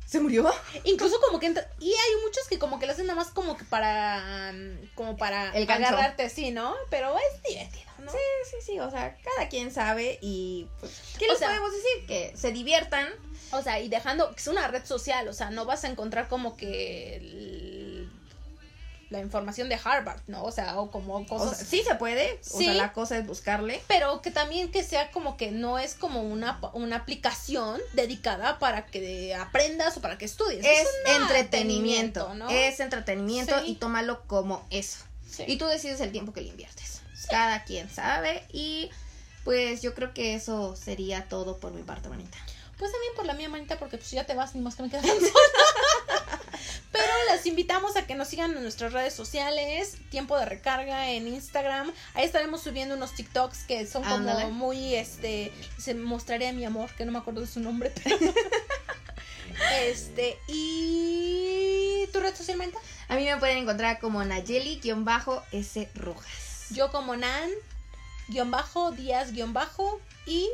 ¿Se murió? [laughs] Incluso como que entra... Y hay muchos que como que lo hacen nada más como que para... Como para El agarrarte así, ¿no? Pero es divertido, ¿no? Sí, sí, sí. O sea, cada quien sabe y... Pues, ¿Qué les podemos decir? Que se diviertan. O sea, y dejando... Es una red social. O sea, no vas a encontrar como que la información de Harvard, ¿no? O sea, o como cosas. sí se puede, o sea, la cosa es buscarle. Pero que también que sea como que no es como una, una aplicación dedicada para que aprendas o para que estudies. Es, entretenimiento, ¿no? Es entretenimiento y tómalo como eso. Y tú decides el tiempo que le inviertes. Cada quien sabe y pues yo creo que eso sería todo por mi parte, manita. Pues también por la mía, manita, porque pues ya te vas, ni más que me quedas [laughs] Pero las invitamos a que nos sigan en nuestras redes sociales, tiempo de recarga en Instagram. Ahí estaremos subiendo unos TikToks que son como muy, este, se mostraré a mi amor, que no me acuerdo de su nombre, [laughs] este, y tu red social, manita. A mí me pueden encontrar como Nayeli-S Rojas. Yo como Nan, guion bajo, Díaz, guion bajo, y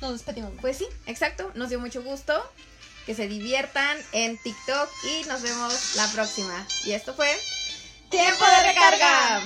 nos despedimos. Pues sí, exacto. Nos dio mucho gusto. Que se diviertan en TikTok y nos vemos la próxima. Y esto fue Tiempo de recarga.